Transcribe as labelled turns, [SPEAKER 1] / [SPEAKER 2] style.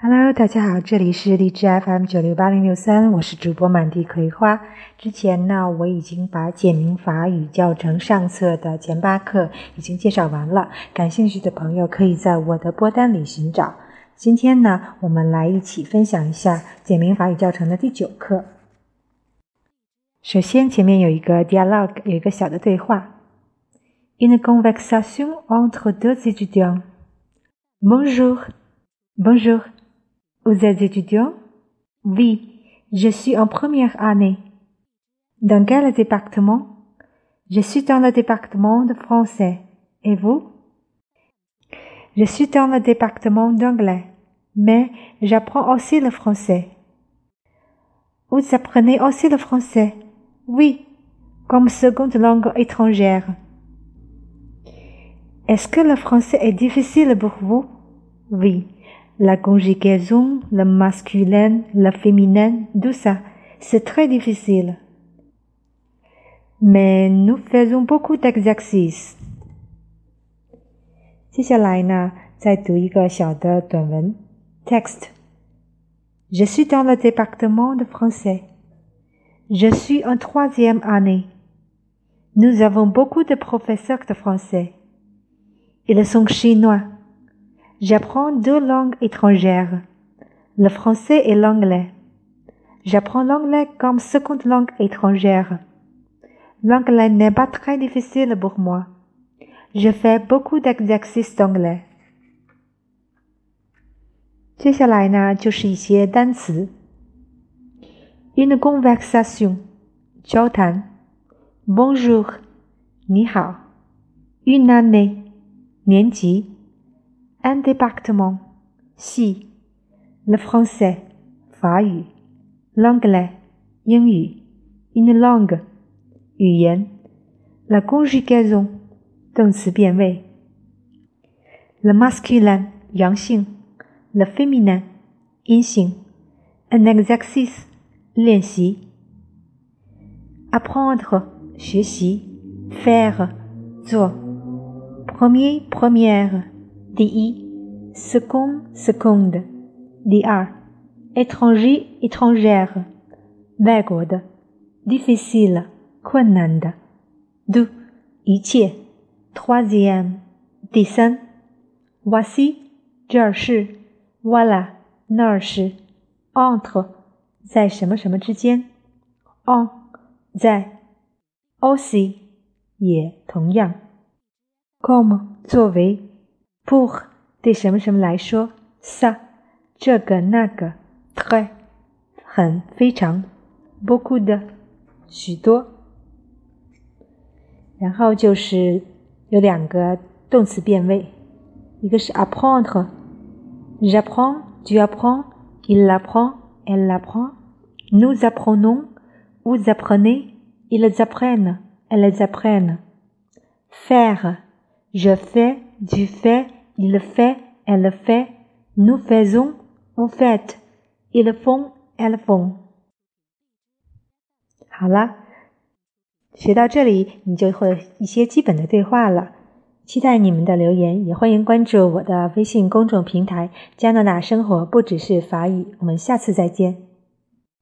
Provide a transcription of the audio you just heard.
[SPEAKER 1] Hello，大家好，这里是荔枝 FM 九六八零六三，我是主播满地葵花。之前呢，我已经把简明法语教程上册的前八课已经介绍完了，感兴趣的朋友可以在我的播单里寻找。今天呢，我们来一起分享一下简明法语教程的第九课。首先，前面有一个 dialogue，有一个小的对话：Une conversation entre deux étudiants. Bonjour, bonjour. Vous êtes étudiant? Oui, je suis en première année. Dans quel département? Je suis dans le département de français. Et vous? Je suis dans le département d'anglais, mais j'apprends aussi le français. Vous apprenez aussi le français? Oui, comme seconde langue étrangère. Est-ce que le français est difficile pour vous? Oui la conjugaison, le masculin, le féminin, tout ça, c'est très difficile. Mais nous faisons beaucoup d'exercices. 接下来呢，再读一个小的短文 text。Je suis dans le département de français. Je suis en troisième année. Nous avons beaucoup de professeurs de français. Ils sont chinois. J'apprends deux langues étrangères, le français et l'anglais. J'apprends l'anglais comme seconde langue étrangère. L'anglais n'est pas très difficile pour moi. Je fais beaucoup d'exercices d'anglais. 接下来呢，就是一些单词。Une conversation，交谈。Bonjour，你好。Une année，年级。 un département. Si le français, l'anglais, une langue, la conjugaison, le masculin, le féminin, un exercice, apprendre, faire, Premier, première. 第一，second second；第二，étranger étrangère，外国的，difficile 困难的，deux 一切，troisième 第三，voici 这儿是，voilà 那儿是，entre 在什么什么之间，en 在，aussi 也同样，comme 作为。pour 对什么什么来说，ça 这个那个，très 很非常，beaucoup 的许多。然后就是有两个动词变位，一个是 apprendre，j'apprends，tu apprends，il apprend，elle apprend，nous apprenons，vous apprenez，ils apprennent，elles apprennent，faire，je fais，tu fais。 Il fait, elle fait, nous faisons, vous faites, ils font, elles font。好了，学到这里，你就会一些基本的对话了。期待你们的留言，也欢迎关注我的微信公众平台“加拿大生活不只是法语”。我们下次再见。